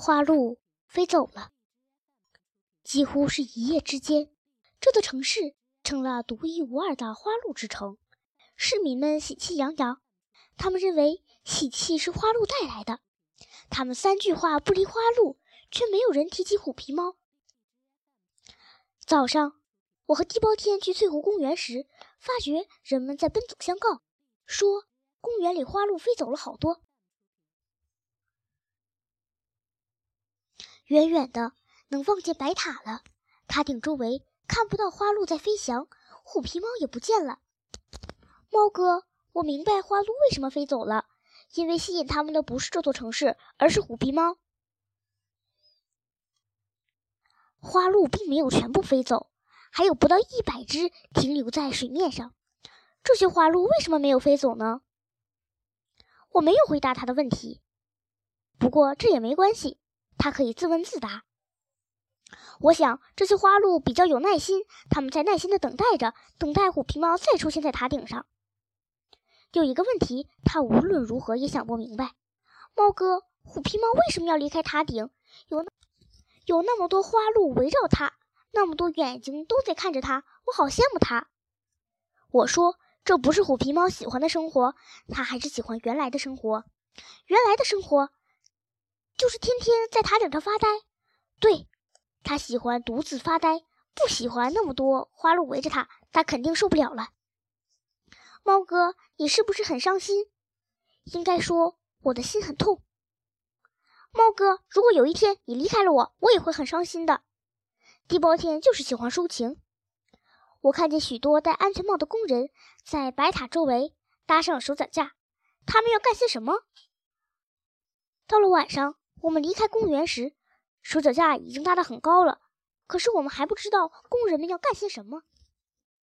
花鹿飞走了，几乎是一夜之间，这座城市成了独一无二的花鹿之城。市民们喜气洋洋，他们认为喜气是花鹿带来的。他们三句话不离花鹿，却没有人提起虎皮猫。早上，我和地包天去翠湖公园时，发觉人们在奔走相告，说公园里花鹿飞走了好多。远远的能望见白塔了，塔顶周围看不到花鹿在飞翔，虎皮猫也不见了。猫哥，我明白花鹿为什么飞走了，因为吸引他们的不是这座城市，而是虎皮猫。花鹿并没有全部飞走，还有不到一百只停留在水面上。这些花鹿为什么没有飞走呢？我没有回答他的问题，不过这也没关系。他可以自问自答。我想这些花鹿比较有耐心，他们在耐心的等待着，等待虎皮猫再出现在塔顶上。有一个问题，他无论如何也想不明白：猫哥，虎皮猫为什么要离开塔顶？有那有那么多花鹿围绕它，那么多眼睛都在看着它，我好羡慕它。我说，这不是虎皮猫喜欢的生活，它还是喜欢原来的生活，原来的生活。就是天天在塔顶上发呆，对他喜欢独自发呆，不喜欢那么多花鹿围着他，他肯定受不了了。猫哥，你是不是很伤心？应该说我的心很痛。猫哥，如果有一天你离开了我，我也会很伤心的。地包天就是喜欢抒情。我看见许多戴安全帽的工人在白塔周围搭上了手脚架，他们要干些什么？到了晚上。我们离开公园时，手脚架已经搭得很高了，可是我们还不知道工人们要干些什么。